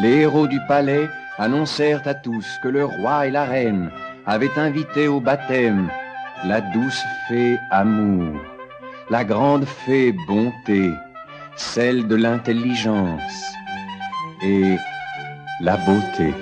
les héros du palais annoncèrent à tous que le roi et la reine avaient invité au baptême la douce fée amour, la grande fée bonté, celle de l'intelligence et la beauté.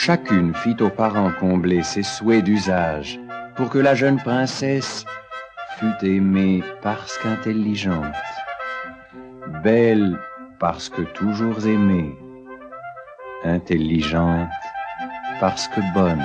Chacune fit aux parents combler ses souhaits d'usage pour que la jeune princesse fût aimée parce qu'intelligente, belle parce que toujours aimée, intelligente parce que bonne.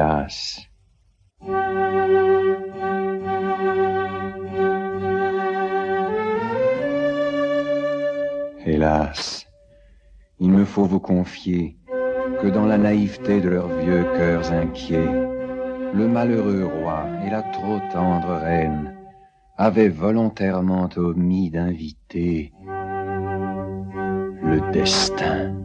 Hélas. Hélas, il me faut vous confier que dans la naïveté de leurs vieux cœurs inquiets, le malheureux roi et la trop tendre reine avaient volontairement omis d'inviter le destin.